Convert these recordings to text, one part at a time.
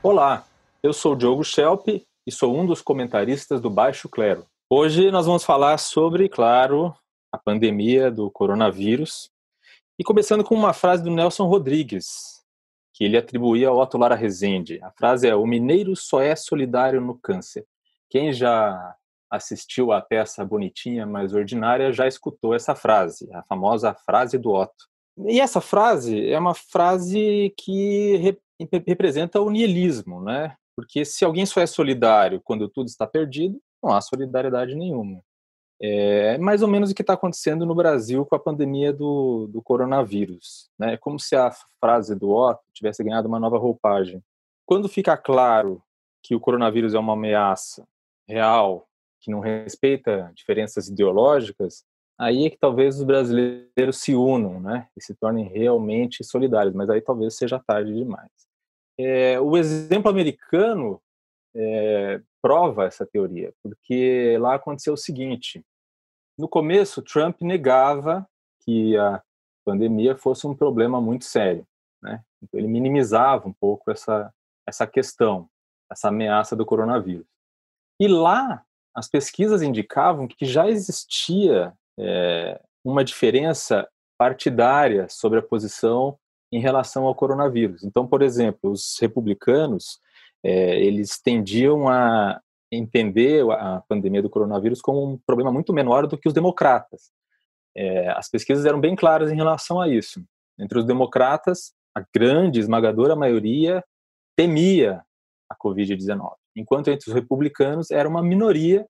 Olá, eu sou Diogo Schelp e sou um dos comentaristas do Baixo Clero. Hoje nós vamos falar sobre, claro, a pandemia do coronavírus e começando com uma frase do Nelson Rodrigues, que ele atribuía ao Otto Lara Rezende. A frase é: O mineiro só é solidário no câncer. Quem já assistiu à peça bonitinha, mas ordinária, já escutou essa frase, a famosa frase do Otto. E essa frase é uma frase que representa o niilismo, né? Porque se alguém só é solidário quando tudo está perdido, não há solidariedade nenhuma. É mais ou menos o que está acontecendo no Brasil com a pandemia do, do coronavírus. Né? É como se a frase do Otto tivesse ganhado uma nova roupagem. Quando fica claro que o coronavírus é uma ameaça real, que não respeita diferenças ideológicas, aí é que talvez os brasileiros se unam né? e se tornem realmente solidários, mas aí talvez seja tarde demais. É, o exemplo americano é, prova essa teoria, porque lá aconteceu o seguinte: no começo, Trump negava que a pandemia fosse um problema muito sério, né? Então, ele minimizava um pouco essa essa questão, essa ameaça do coronavírus. E lá, as pesquisas indicavam que já existia é, uma diferença partidária sobre a posição em relação ao coronavírus. Então, por exemplo, os republicanos é, eles tendiam a entender a pandemia do coronavírus como um problema muito menor do que os democratas. É, as pesquisas eram bem claras em relação a isso. Entre os democratas, a grande, esmagadora maioria temia a Covid-19, enquanto entre os republicanos era uma minoria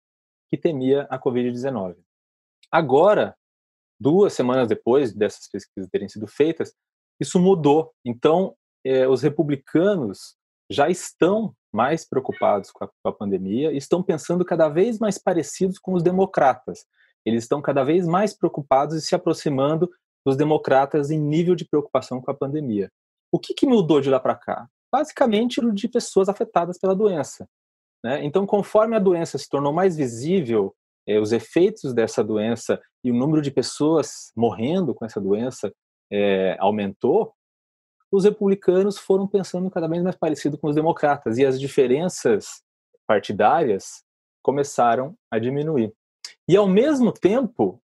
que temia a Covid-19. Agora, duas semanas depois dessas pesquisas terem sido feitas, isso mudou. Então, eh, os republicanos já estão mais preocupados com a, com a, pandemia estão pensando cada vez mais parecidos com os democratas. Eles estão cada vez mais preocupados e se aproximando dos democratas em nível de preocupação com a pandemia. O que, que mudou de lá para cá? Basicamente, o de pessoas afetadas pela doença. Né? Então, conforme a doença se tornou mais visível, eh, os efeitos dessa doença e o número de pessoas morrendo com essa doença é, aumentou, os republicanos foram pensando cada vez mais parecido com os democratas e as diferenças partidárias começaram a diminuir. E ao mesmo tempo,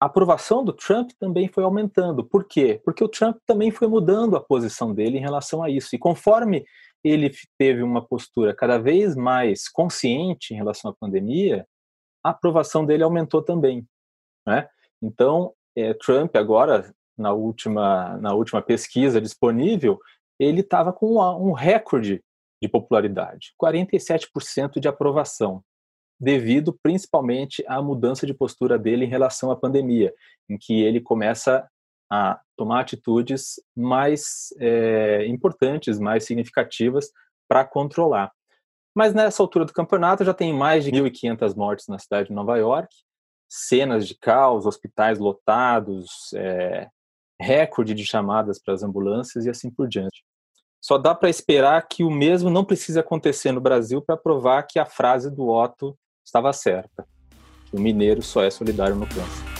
a aprovação do Trump também foi aumentando. Por quê? Porque o Trump também foi mudando a posição dele em relação a isso. E conforme ele teve uma postura cada vez mais consciente em relação à pandemia, a aprovação dele aumentou também. Né? Então, é, Trump agora na última, na última pesquisa disponível, ele estava com um recorde de popularidade, 47% de aprovação, devido principalmente à mudança de postura dele em relação à pandemia, em que ele começa a tomar atitudes mais é, importantes, mais significativas para controlar. Mas nessa altura do campeonato já tem mais de 1.500 mortes na cidade de Nova York, cenas de caos, hospitais lotados, é, recorde de chamadas para as ambulâncias e assim por diante. Só dá para esperar que o mesmo não precise acontecer no Brasil para provar que a frase do Otto estava certa, que o mineiro só é solidário no câncer.